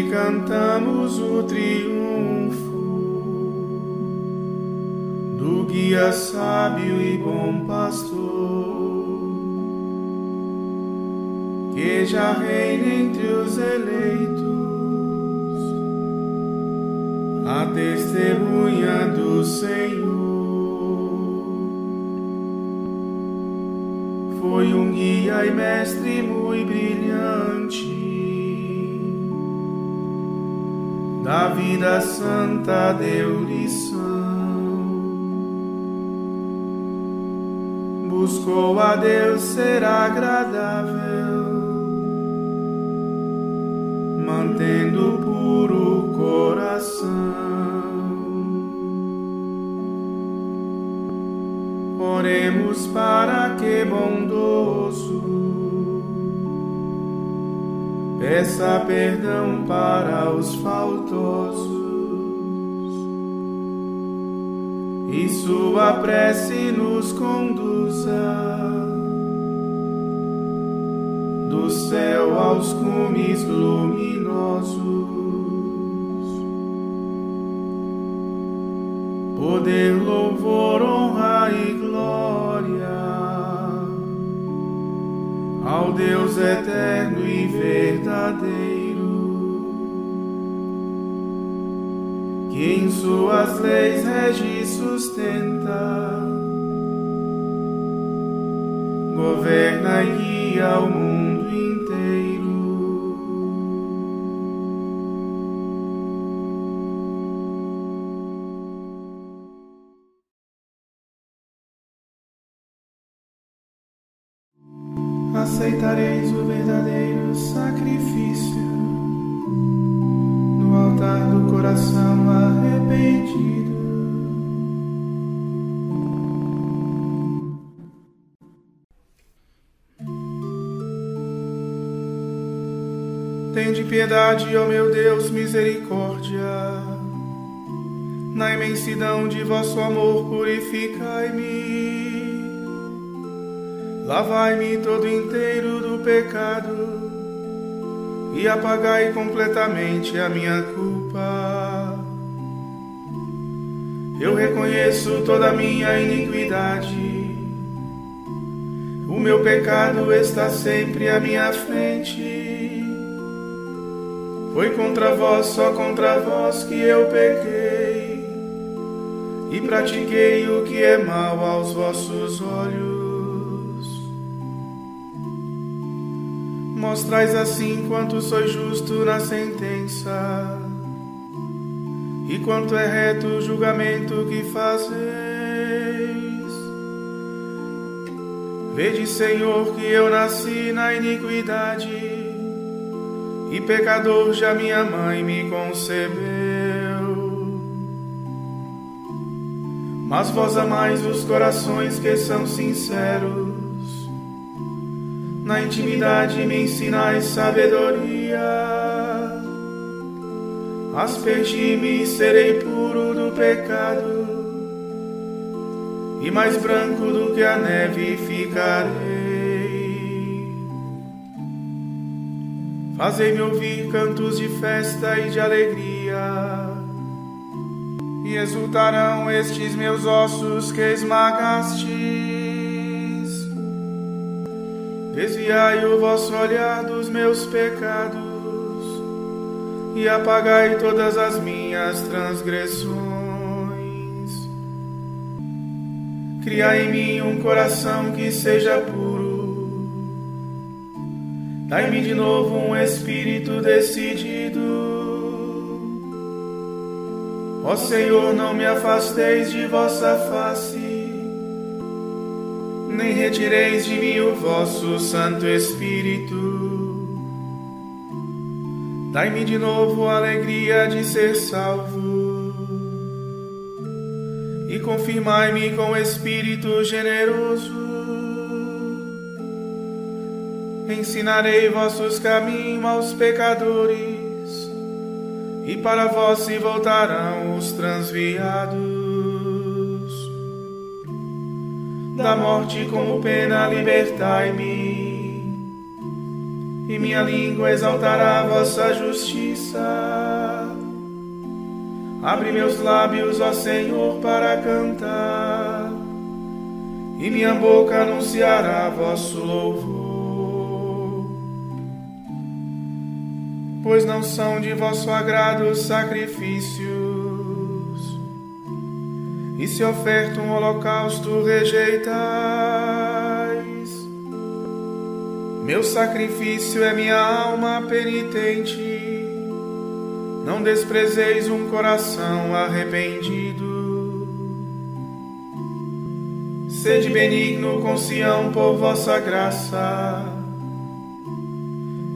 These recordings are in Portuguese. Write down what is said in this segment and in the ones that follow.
Cantamos o triunfo do guia sábio e bom pastor, que já reina entre os eleitos, a testemunha do Senhor. Foi um guia e mestre muito brilhante da vida santa deu lição. Buscou a Deus ser agradável, mantendo puro o coração. Oremos para que bondoso peça perdão para os faltosos e sua prece nos conduza do céu aos cumes luminosos. Poder, louvor, ao Deus eterno e verdadeiro, que em suas leis rege e sustenta, governa e guia o mundo Tende piedade, ó meu Deus, misericórdia. Na imensidão de vosso amor, purificai-me Lavai-me todo inteiro do pecado e apagai completamente a minha culpa. Eu reconheço toda a minha iniquidade. O meu pecado está sempre à minha frente. Foi contra vós, só contra vós que eu pequei e pratiquei o que é mal aos vossos olhos. Mostrais assim quanto sois justo na sentença e quanto é reto o julgamento que fazeis. Vede, Senhor, que eu nasci na iniquidade e pecador já minha mãe me concebeu. Mas vós amais os corações que são sinceros na intimidade me ensinais sabedoria. Aspergi-me e serei puro do pecado, e mais branco do que a neve ficarei. Fazei-me ouvir cantos de festa e de alegria, e exultarão estes meus ossos que esmagaste Desviai o vosso olhar dos meus pecados e apagai todas as minhas transgressões. Criai em mim um coração que seja puro. Dai-me de novo um espírito decidido. Ó Senhor, não me afasteis de vossa face, nem retireis de mim o vosso Santo Espírito. Dai-me de novo a alegria de ser salvo e confirmai-me com o Espírito generoso. Ensinarei vossos caminhos aos pecadores e para vós se voltarão os transviados. Da morte como pena libertai-me, e minha língua exaltará vossa justiça. Abre meus lábios, ó Senhor, para cantar, e minha boca anunciará vosso louvor. Pois não são de vosso agrado os sacrifícios. E se oferta um holocausto, rejeitais. Meu sacrifício é minha alma penitente. Não desprezeis um coração arrependido. Sede benigno com Sião por vossa graça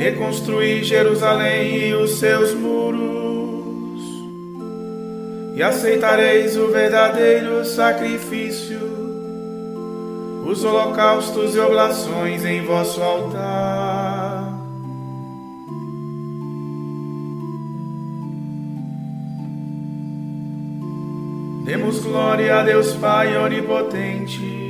reconstruir Jerusalém e os seus muros, e aceitareis o verdadeiro sacrifício, os holocaustos e oblações em vosso altar. Demos glória a Deus Pai onipotente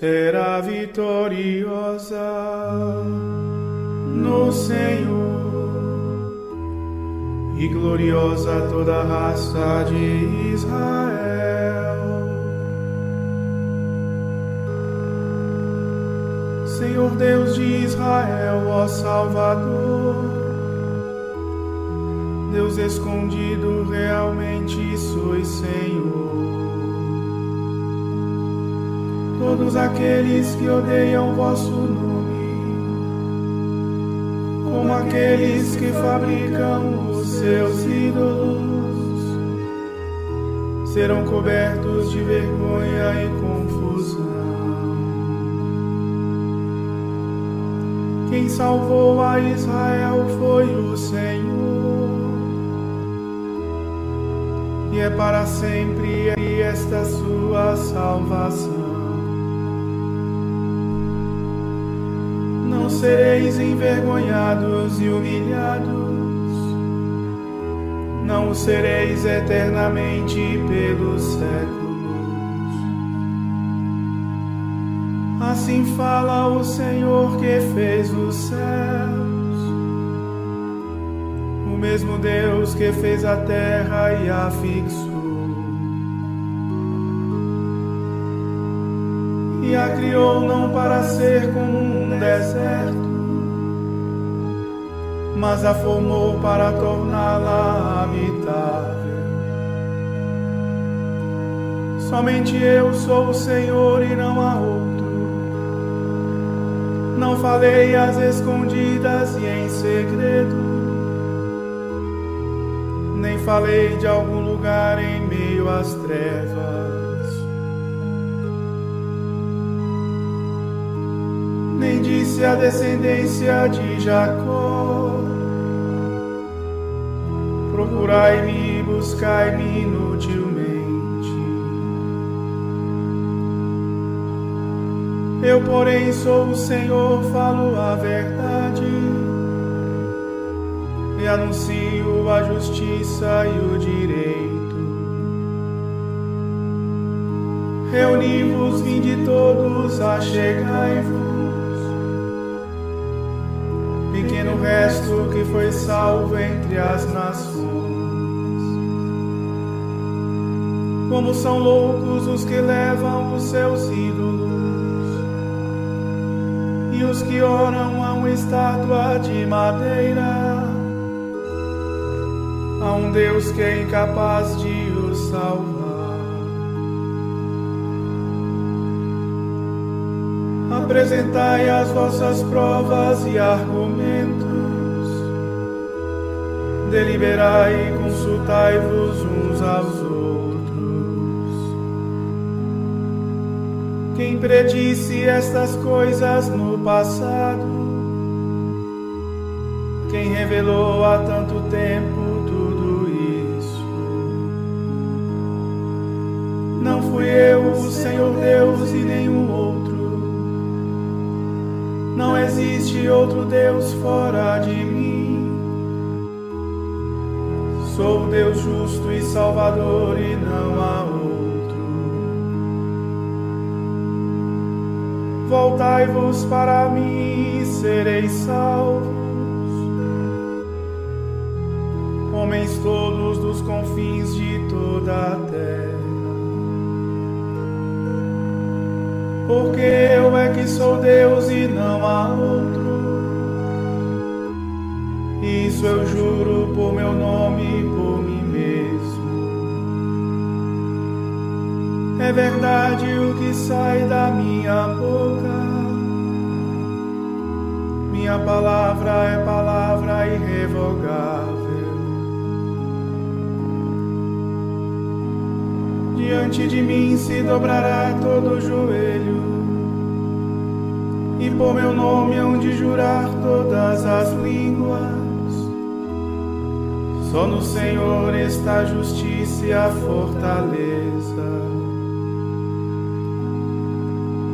Será vitoriosa no Senhor e gloriosa toda a raça de Israel. Senhor Deus de Israel, ó Salvador, Deus escondido, realmente sois Senhor. Todos aqueles que odeiam vosso nome, como aqueles que fabricam os seus ídolos, serão cobertos de vergonha e confusão. Quem salvou a Israel foi o Senhor, e é para sempre esta sua salvação. Sereis envergonhados e humilhados, não sereis eternamente pelos séculos. Assim fala o Senhor que fez os céus, o mesmo Deus que fez a terra e a fixou. E a criou não para ser como um deserto, mas a formou para torná-la habitável. Somente eu sou o Senhor e não há outro. Não falei às escondidas e em segredo, nem falei de algum lugar em meio às trevas. Nem disse a descendência de Jacó: Procurai-me buscai-me inutilmente. Eu, porém, sou o Senhor, falo a verdade e anuncio a justiça e o direito. Reuni-vos, vinde todos, achegai-vos. Foi salvo entre as nações. Como são loucos os que levam os seus ídolos e os que oram a uma estátua de madeira, a um Deus que é incapaz de os salvar. Apresentai as vossas provas e argumentos, deliberai e consultai-vos uns aos outros. Quem predisse estas coisas no passado? Quem revelou há tanto tempo tudo isso? Não fui eu, o Senhor Deus, e nenhum outro não existe outro Deus fora de mim. Sou Deus justo e salvador e não há outro. Voltai-vos para mim e sereis salvos. Homens todos dos confins de toda a terra. porque eu é que sou Deus e não há outro. Isso eu juro por meu nome e por mim mesmo. É verdade o que sai da minha boca. Minha palavra é palavra irrevogável. Diante de mim se dobrará todo joelho, e por meu nome hão de jurar todas as línguas. Só no Senhor está a justiça e a fortaleza.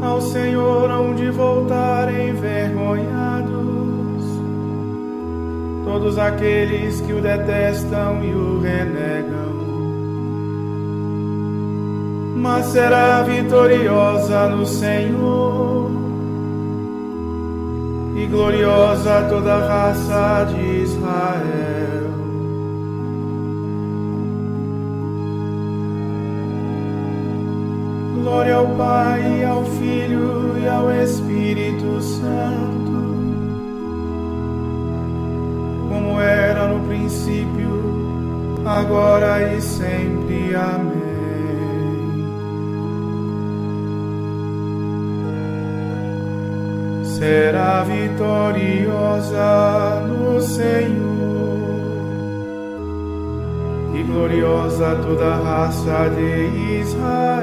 Ao Senhor hão de voltar envergonhados todos aqueles que o detestam e o renegam mas será vitoriosa no Senhor e gloriosa toda a raça de Israel. Glória ao Pai, ao Filho e ao Espírito Santo, como era no princípio, agora e sempre. Amém. será vitoriosa no Senhor e gloriosa toda a raça de Israel.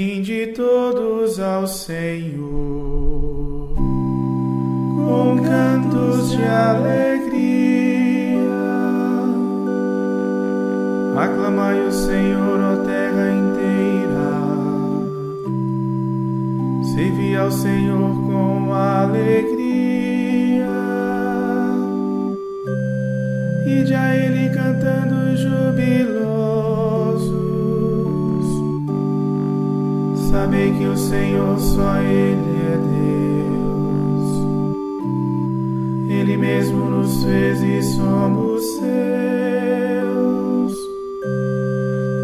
De todos ao Senhor, com cantos de alegria. Aclamai o Senhor, ó terra inteira. Servi ao Senhor com alegria. E a Ele cantando jubiloso. Sabei que o Senhor só Ele é Deus. Ele mesmo nos fez e somos seus.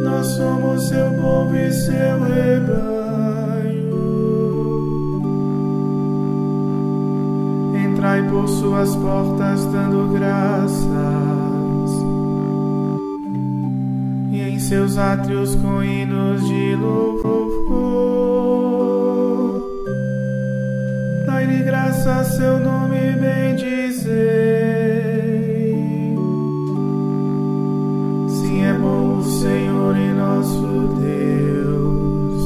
Nós somos seu povo e seu rebanho. Entrai por suas portas dando graças em seus átrios com hinos de louvor. Graça seu nome, bendizei. Sim, é bom o Senhor e nosso Deus.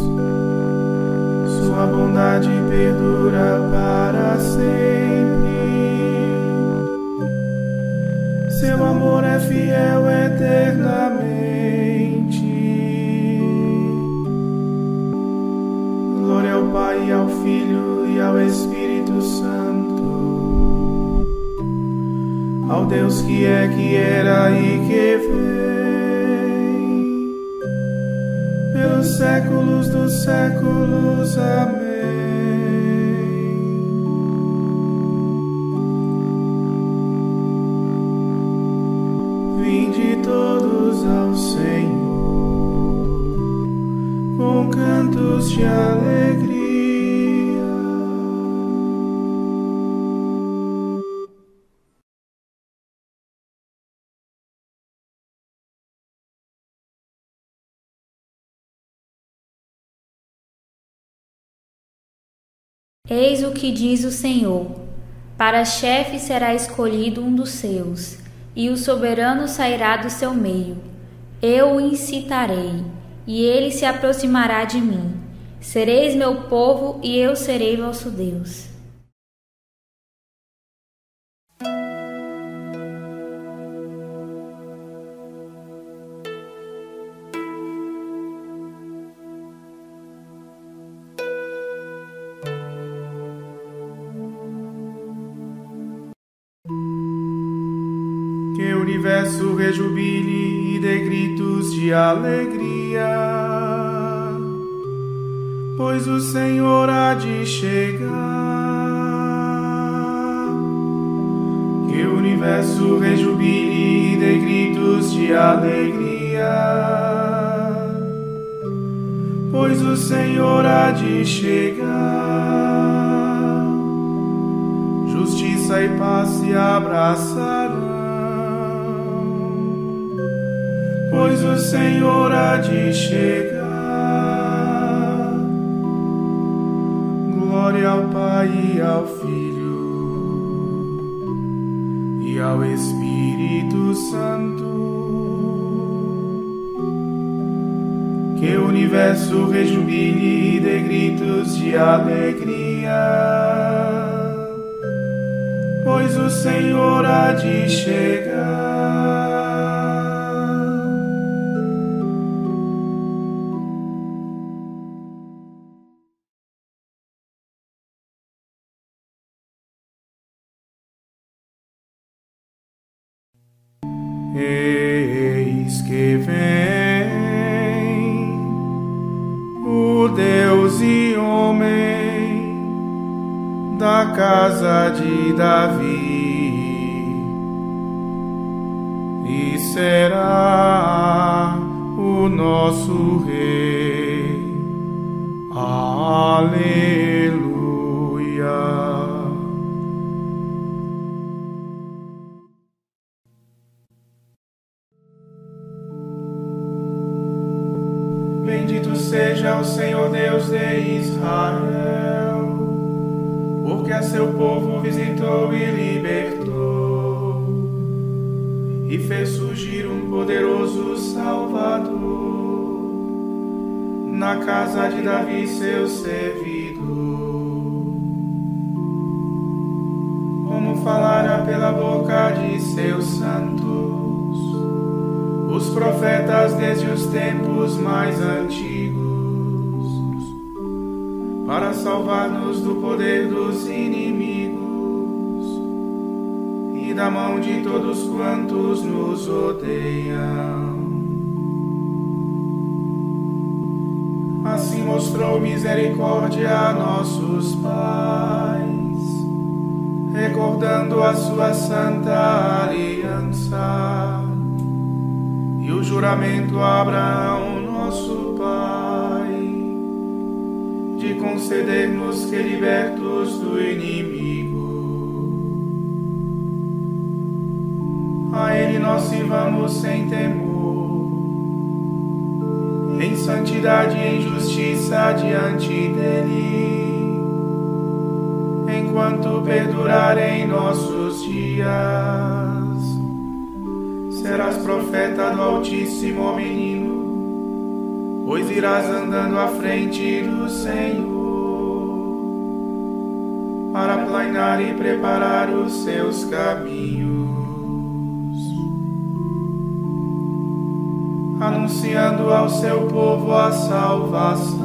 Sua bondade perdura para sempre. Seu amor é fiel eternamente. Ao Deus que é, que era e que vem, pelos séculos dos séculos. Amém. Vinde todos ao Senhor com cantos de alegria. Eis o que diz o Senhor: Para chefe será escolhido um dos seus, e o soberano sairá do seu meio. Eu o incitarei, e ele se aproximará de mim. Sereis meu povo, e eu serei vosso Deus. Universo rejubile e dê gritos de alegria, pois o Senhor há de chegar. Que o universo rejubile e dê gritos de alegria, pois o Senhor há de chegar. Justiça e paz se abraçarão pois o Senhor há de chegar. Glória ao Pai e ao Filho e ao Espírito Santo. Que o universo rejubile e dê gritos de alegria, pois o Senhor há de chegar. Casa de Davi e será o nosso Rei. Aleluia. Bendito seja o Senhor Deus de Israel, porque a seu povo visitou e libertou, e fez surgir um poderoso Salvador na casa de Davi, seu servidor. Como falara pela boca de seus santos os profetas desde os tempos mais antigos, para salvar-nos do poder dos inimigos e da mão de todos quantos nos odeiam. Assim mostrou misericórdia a nossos pais, recordando a sua santa aliança e o juramento a Abraão, nosso pai, de conceder-nos que libertos do inimigo, a ele nós sirvamos sem temor, em santidade e em justiça diante dele, enquanto perdurarem nossos dias. Serás profeta do Altíssimo menino, pois irás andando à frente do Senhor para planear e preparar os seus caminhos. anunciando ao seu povo a salvação,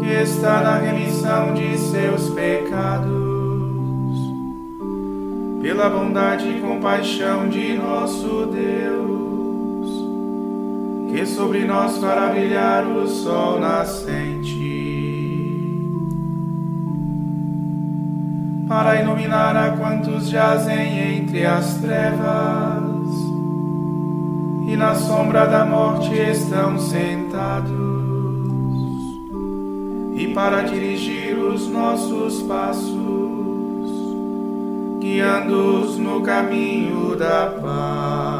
que está na remissão de seus pecados, pela bondade e compaixão de nosso Deus, que sobre nós fará brilhar o sol nascente. Para iluminar a quantos jazem entre as trevas, e na sombra da morte estão sentados, e para dirigir os nossos passos, guiando-os no caminho da paz.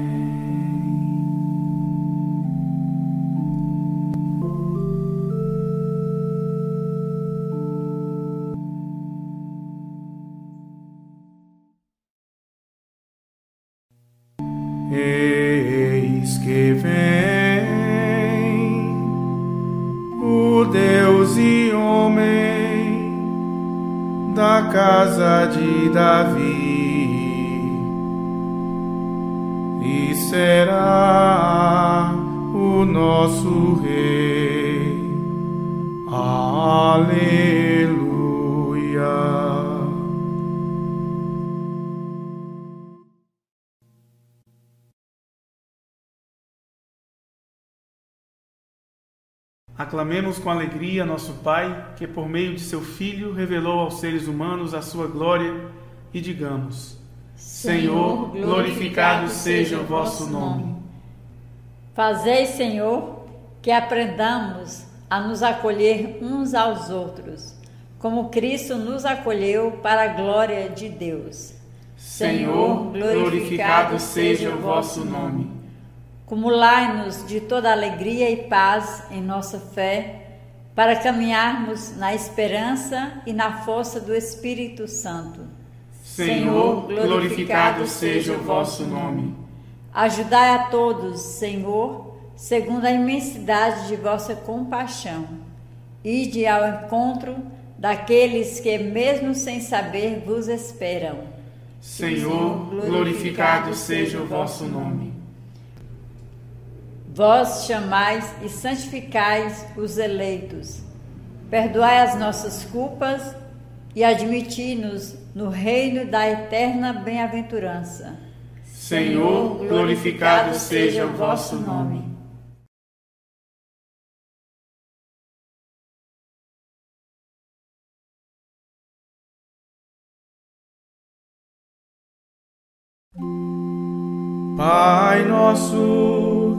Casa de Davi, e será o nosso Rei. Aleluia. Aclamemos com alegria nosso Pai, que por meio de seu Filho revelou aos seres humanos a sua glória, e digamos: Senhor, glorificado seja o vosso nome. Fazei, Senhor, que aprendamos a nos acolher uns aos outros, como Cristo nos acolheu para a glória de Deus. Senhor, glorificado seja o vosso nome. Cumulai-nos de toda alegria e paz em nossa fé, para caminharmos na esperança e na força do Espírito Santo. Senhor, glorificado seja o vosso nome. Ajudai a todos, Senhor, segundo a imensidade de vossa compaixão. Ide ao encontro daqueles que, mesmo sem saber, vos esperam. Senhor, glorificado seja o vosso nome. Vós chamais e santificais os eleitos. Perdoai as nossas culpas e admiti-nos no reino da eterna bem-aventurança. Senhor, glorificado seja o vosso nome. Pai nosso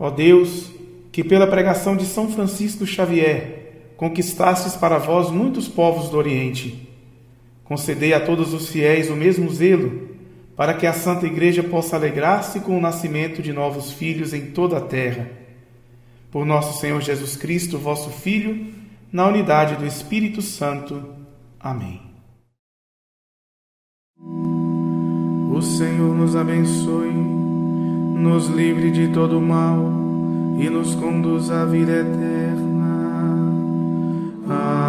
Ó Deus, que pela pregação de São Francisco Xavier conquistastes para vós muitos povos do Oriente. Concedei a todos os fiéis o mesmo zelo, para que a Santa Igreja possa alegrar-se com o nascimento de novos filhos em toda a terra. Por nosso Senhor Jesus Cristo, vosso Filho, na unidade do Espírito Santo. Amém. O Senhor nos abençoe, nos livre de todo mal e nos conduz à vida eterna. Amém.